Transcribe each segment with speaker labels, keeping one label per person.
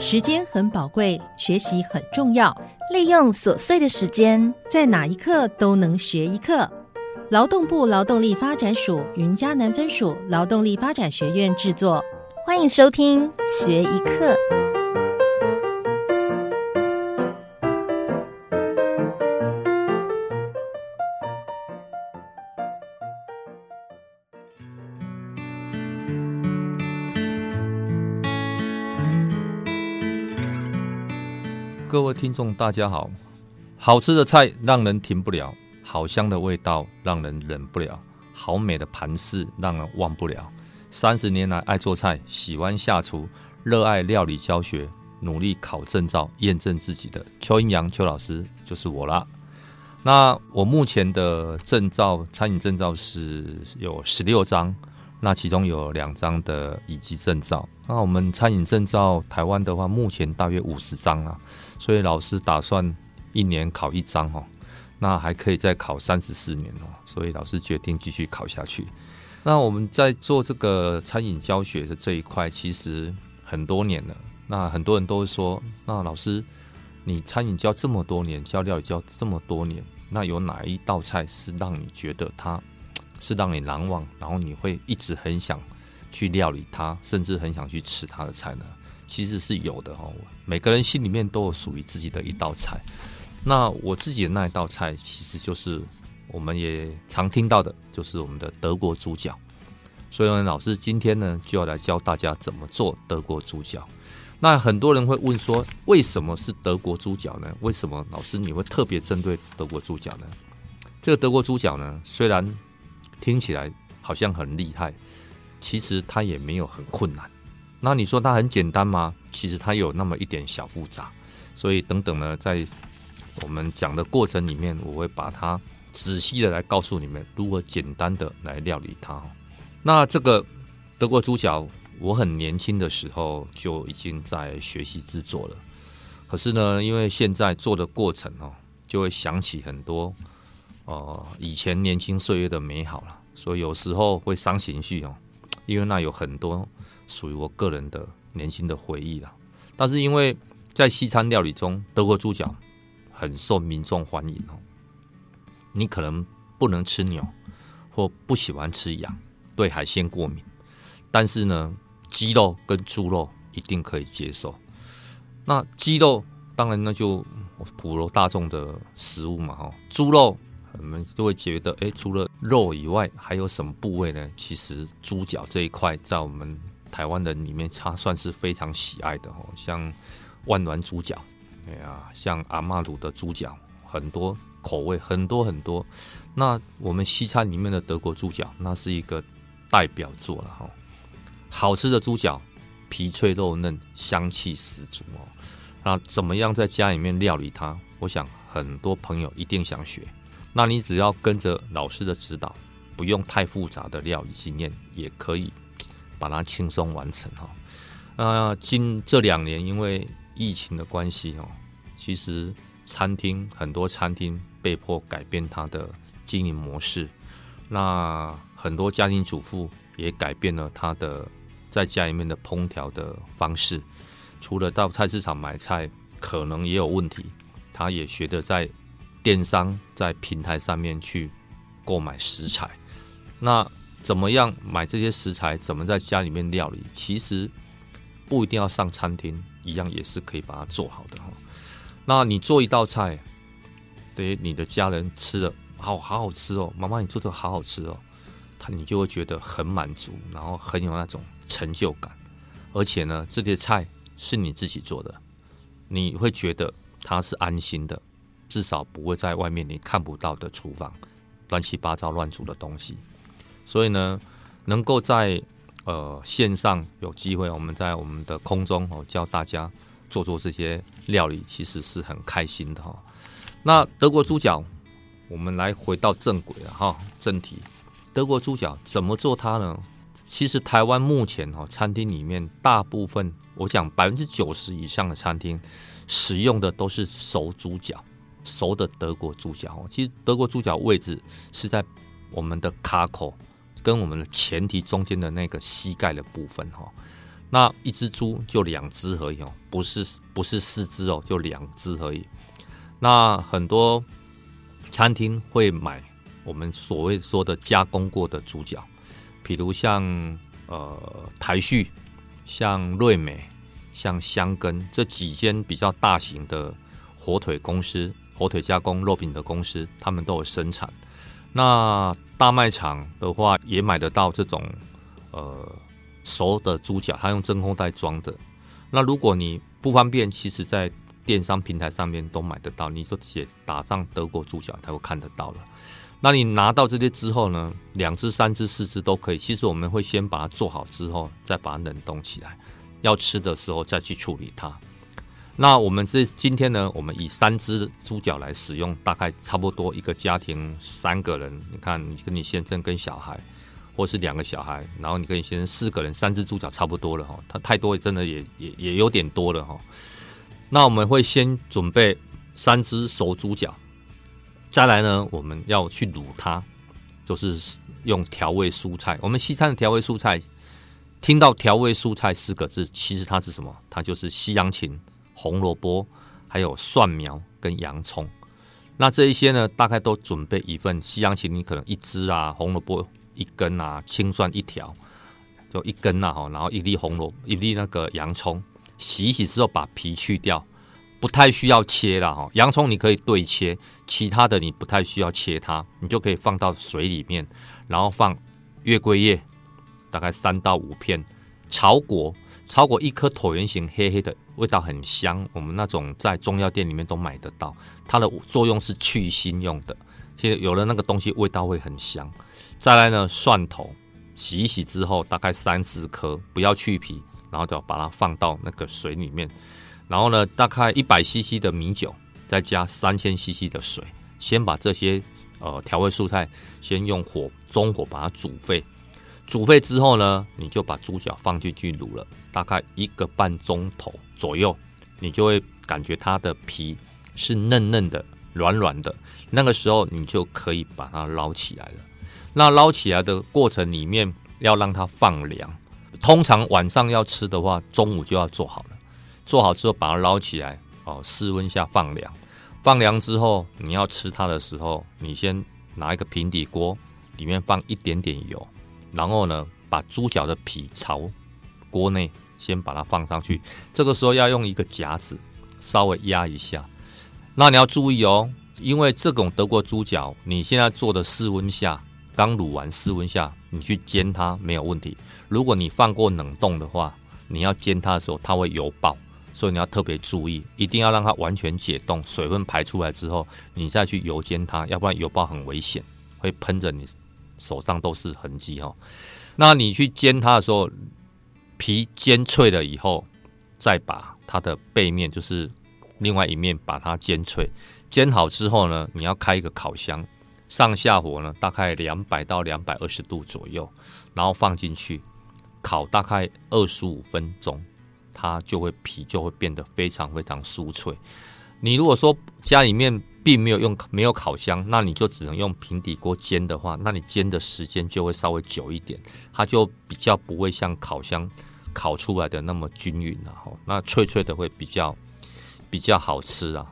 Speaker 1: 时间很宝贵，学习很重要，
Speaker 2: 利用琐碎的时间，
Speaker 1: 在哪一刻都能学一课。劳动部劳动力发展署云嘉南分署劳动力发展学院制作，
Speaker 2: 欢迎收听学一课。
Speaker 3: 各位听众，大家好。好吃的菜让人停不了，好香的味道让人忍不了，好美的盘饰让人忘不了。三十年来爱做菜，喜欢下厨，热爱料理教学，努力考证照，验证自己的邱英阳邱老师就是我啦。那我目前的证照，餐饮证照是有十六张，那其中有两张的乙级证照。那我们餐饮证照，台湾的话，目前大约五十张啊。所以老师打算一年考一张哦，那还可以再考三十四年哦。所以老师决定继续考下去。那我们在做这个餐饮教学的这一块，其实很多年了。那很多人都会说，那老师你餐饮教这么多年，教料理教这么多年，那有哪一道菜是让你觉得它是让你难忘，然后你会一直很想去料理它，甚至很想去吃它的菜呢？其实是有的哦，每个人心里面都有属于自己的一道菜。那我自己的那一道菜，其实就是我们也常听到的，就是我们的德国猪脚。所以呢，老师今天呢就要来教大家怎么做德国猪脚。那很多人会问说，为什么是德国猪脚呢？为什么老师你会特别针对德国猪脚呢？这个德国猪脚呢，虽然听起来好像很厉害，其实它也没有很困难。那你说它很简单吗？其实它有那么一点小复杂，所以等等呢，在我们讲的过程里面，我会把它仔细的来告诉你们如何简单的来料理它。那这个德国猪脚，我很年轻的时候就已经在学习制作了，可是呢，因为现在做的过程哦，就会想起很多哦以前年轻岁月的美好了，所以有时候会伤情绪哦，因为那有很多。属于我个人的年轻的回忆了，但是因为在西餐料理中，德国猪脚很受民众欢迎哦。你可能不能吃牛，或不喜欢吃羊，对海鲜过敏，但是呢，鸡肉跟猪肉一定可以接受。那鸡肉当然那就普罗大众的食物嘛哈，猪肉我们都会觉得，哎，除了肉以外，还有什么部位呢？其实猪脚这一块在我们台湾人里面，它算是非常喜爱的哦，像万峦猪脚，哎呀，像阿妈卤的猪脚，很多口味，很多很多。那我们西餐里面的德国猪脚，那是一个代表作了哈。好吃的猪脚，皮脆肉嫩，香气十足哦。那怎么样在家里面料理它？我想很多朋友一定想学。那你只要跟着老师的指导，不用太复杂的料理经验，也可以。把它轻松完成哈。那今这两年因为疫情的关系哦，其实餐厅很多餐厅被迫改变它的经营模式。那很多家庭主妇也改变了他的在家里面的烹调的方式。除了到菜市场买菜可能也有问题，他也学着在电商在平台上面去购买食材。那怎么样买这些食材？怎么在家里面料理？其实不一定要上餐厅，一样也是可以把它做好的哈。那你做一道菜，对你的家人吃了，好好好吃哦，妈妈你做的好好吃哦，他你就会觉得很满足，然后很有那种成就感。而且呢，这些菜是你自己做的，你会觉得它是安心的，至少不会在外面你看不到的厨房乱七八糟乱煮的东西。所以呢，能够在呃线上有机会，我们在我们的空中哦教大家做做这些料理，其实是很开心的哈。那德国猪脚，我们来回到正轨了哈，正题。德国猪脚怎么做它呢？其实台湾目前哈餐厅里面大部分，我讲百分之九十以上的餐厅使用的都是熟猪脚，熟的德国猪脚哦。其实德国猪脚位置是在我们的卡口。跟我们的前提中间的那个膝盖的部分哈，那一只猪就两只而已哦，不是不是四只哦，就两只而已。那很多餐厅会买我们所谓说的加工过的猪脚，比如像呃台旭、像瑞美、像香根这几间比较大型的火腿公司、火腿加工肉品的公司，他们都有生产。那大卖场的话，也买得到这种呃。熟的猪脚，它用真空袋装的。那如果你不方便，其实在电商平台上面都买得到。你说写打上德国猪脚，它会看得到了。那你拿到这些之后呢，两只、三只、四只都可以。其实我们会先把它做好之后，再把它冷冻起来，要吃的时候再去处理它。那我们这今天呢，我们以三只猪脚来使用，大概差不多一个家庭三个人。你看，你跟你先生跟小孩。或是两个小孩，然后你跟你先生四个人，三只猪脚差不多了哈。它太多，真的也也也有点多了哈。那我们会先准备三只熟猪脚，再来呢，我们要去卤它，就是用调味蔬菜。我们西餐的调味蔬菜，听到调味蔬菜四个字，其实它是什么？它就是西洋芹、红萝卜，还有蒜苗跟洋葱。那这一些呢，大概都准备一份西洋芹，你可能一只啊，红萝卜。一根啊，青蒜一条，就一根呐哈，然后一粒红萝，一粒那个洋葱，洗一洗之后把皮去掉，不太需要切了哈。洋葱你可以对切，其他的你不太需要切它，你就可以放到水里面，然后放月桂叶，大概三到五片，炒果，超过一颗椭圆形黑黑的，味道很香，我们那种在中药店里面都买得到，它的作用是去腥用的。其实有了那个东西，味道会很香。再来呢，蒜头洗一洗之后，大概三四颗，不要去皮，然后就把它放到那个水里面。然后呢，大概一百 CC 的米酒，再加三千 CC 的水，先把这些呃调味蔬菜先用火中火把它煮沸。煮沸之后呢，你就把猪脚放进去卤了，大概一个半钟头左右，你就会感觉它的皮是嫩嫩的。软软的，那个时候你就可以把它捞起来了。那捞起来的过程里面要让它放凉。通常晚上要吃的话，中午就要做好了。做好之后把它捞起来，哦，室温下放凉。放凉之后，你要吃它的时候，你先拿一个平底锅，里面放一点点油，然后呢，把猪脚的皮朝锅内先把它放上去。这个时候要用一个夹子稍微压一下。那你要注意哦，因为这种德国猪脚，你现在做的室温下刚卤完，室温下你去煎它没有问题。如果你放过冷冻的话，你要煎它的时候它会油爆，所以你要特别注意，一定要让它完全解冻，水分排出来之后，你再去油煎它，要不然油爆很危险，会喷着你手上都是痕迹哦。那你去煎它的时候，皮煎脆了以后，再把它的背面就是。另外一面把它煎脆，煎好之后呢，你要开一个烤箱，上下火呢大概两百到两百二十度左右，然后放进去烤大概二十五分钟，它就会皮就会变得非常非常酥脆。你如果说家里面并没有用没有烤箱，那你就只能用平底锅煎的话，那你煎的时间就会稍微久一点，它就比较不会像烤箱烤出来的那么均匀了哈。那脆脆的会比较。比较好吃啊，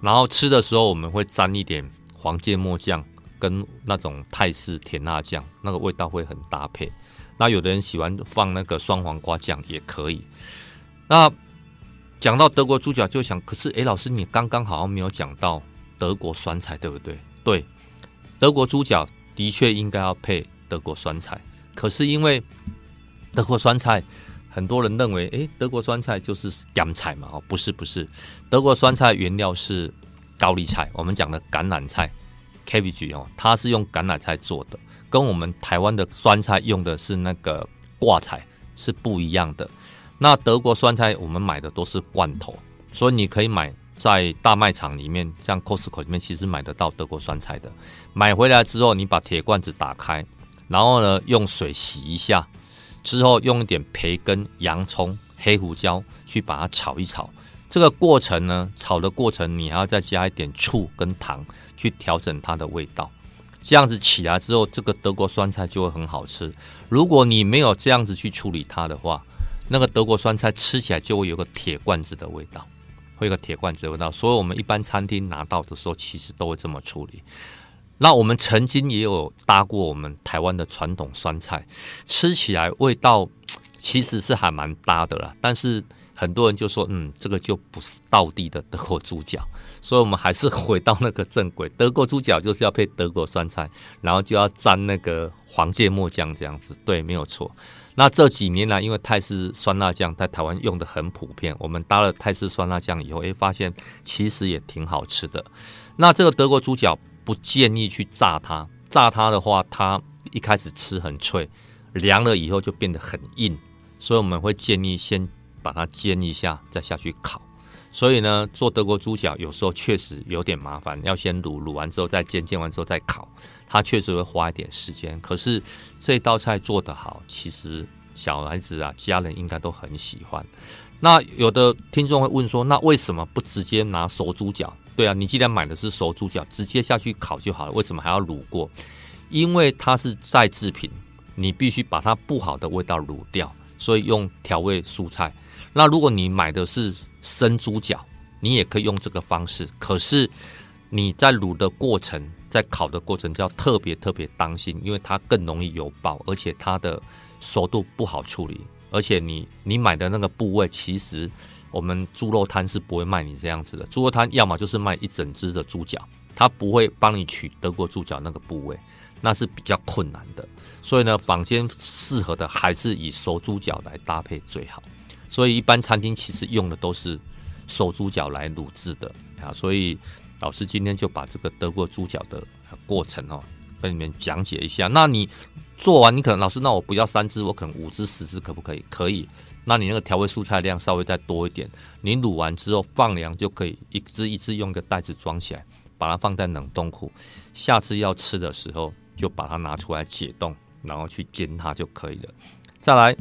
Speaker 3: 然后吃的时候我们会沾一点黄芥末酱跟那种泰式甜辣酱，那个味道会很搭配。那有的人喜欢放那个酸黄瓜酱也可以。那讲到德国猪脚，就想，可是诶，老师你刚刚好像没有讲到德国酸菜，对不对？对，德国猪脚的确应该要配德国酸菜，可是因为德国酸菜。很多人认为，哎，德国酸菜就是干菜嘛？哦，不是，不是，德国酸菜原料是高丽菜，我们讲的橄榄菜，cabbage 哦，它是用橄榄菜做的，跟我们台湾的酸菜用的是那个挂菜是不一样的。那德国酸菜我们买的都是罐头，所以你可以买在大卖场里面，像 Costco 里面其实买得到德国酸菜的。买回来之后，你把铁罐子打开，然后呢用水洗一下。之后用一点培根、洋葱、黑胡椒去把它炒一炒。这个过程呢，炒的过程你还要再加一点醋跟糖去调整它的味道。这样子起来之后，这个德国酸菜就会很好吃。如果你没有这样子去处理它的话，那个德国酸菜吃起来就会有个铁罐子的味道，会有个铁罐子味道。所以我们一般餐厅拿到的时候，其实都会这么处理。那我们曾经也有搭过我们台湾的传统酸菜，吃起来味道其实是还蛮搭的啦。但是很多人就说，嗯，这个就不是道地的德国猪脚。所以我们还是回到那个正轨，德国猪脚就是要配德国酸菜，然后就要沾那个黄芥末酱这样子。对，没有错。那这几年呢，因为泰式酸辣酱在台湾用的很普遍，我们搭了泰式酸辣酱以后，哎，发现其实也挺好吃的。那这个德国猪脚不建议去炸它，炸它的话，它一开始吃很脆，凉了以后就变得很硬，所以我们会建议先把它煎一下，再下去烤。所以呢，做德国猪脚有时候确实有点麻烦，要先卤，卤完之后再煎，煎完之后再烤，它确实会花一点时间。可是这道菜做得好，其实小孩子啊、家人应该都很喜欢。那有的听众会问说，那为什么不直接拿熟猪脚？对啊，你既然买的是熟猪脚，直接下去烤就好了，为什么还要卤过？因为它是再制品，你必须把它不好的味道卤掉，所以用调味蔬菜。那如果你买的是生猪脚，你也可以用这个方式。可是你在卤的过程，在烤的过程就要特别特别当心，因为它更容易油爆，而且它的熟度不好处理。而且你你买的那个部位，其实我们猪肉摊是不会卖你这样子的。猪肉摊要么就是卖一整只的猪脚，它不会帮你取德国猪脚那个部位，那是比较困难的。所以呢，坊间适合的还是以熟猪脚来搭配最好。所以一般餐厅其实用的都是手猪脚来卤制的啊，所以老师今天就把这个德国猪脚的过程哦，跟你们讲解一下。那你做完，你可能老师，那我不要三只，我可能五只、十只可不可以？可以。那你那个调味蔬菜量稍微再多一点，你卤完之后放凉就可以，一只一只用个袋子装起来，把它放在冷冻库。下次要吃的时候就把它拿出来解冻，然后去煎它就可以了。再来，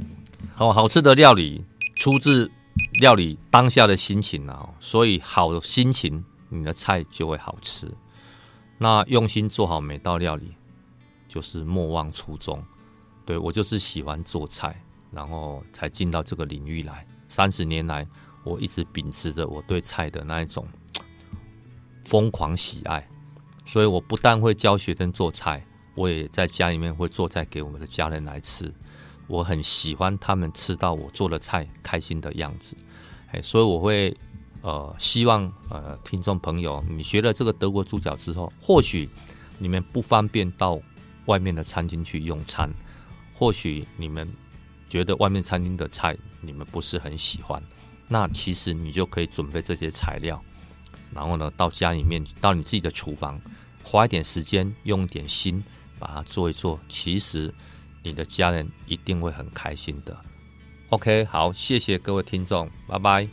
Speaker 3: 好好吃的料理。出自料理当下的心情啊，所以好的心情，你的菜就会好吃。那用心做好每道料理，就是莫忘初衷。对我就是喜欢做菜，然后才进到这个领域来。三十年来，我一直秉持着我对菜的那一种疯狂喜爱，所以我不但会教学生做菜，我也在家里面会做菜给我们的家人来吃。我很喜欢他们吃到我做的菜开心的样子，哎，所以我会呃希望呃听众朋友，你学了这个德国猪脚之后，或许你们不方便到外面的餐厅去用餐，或许你们觉得外面餐厅的菜你们不是很喜欢，那其实你就可以准备这些材料，然后呢到家里面到你自己的厨房，花一点时间，用一点心把它做一做，其实。你的家人一定会很开心的。OK，好，谢谢各位听众，拜拜。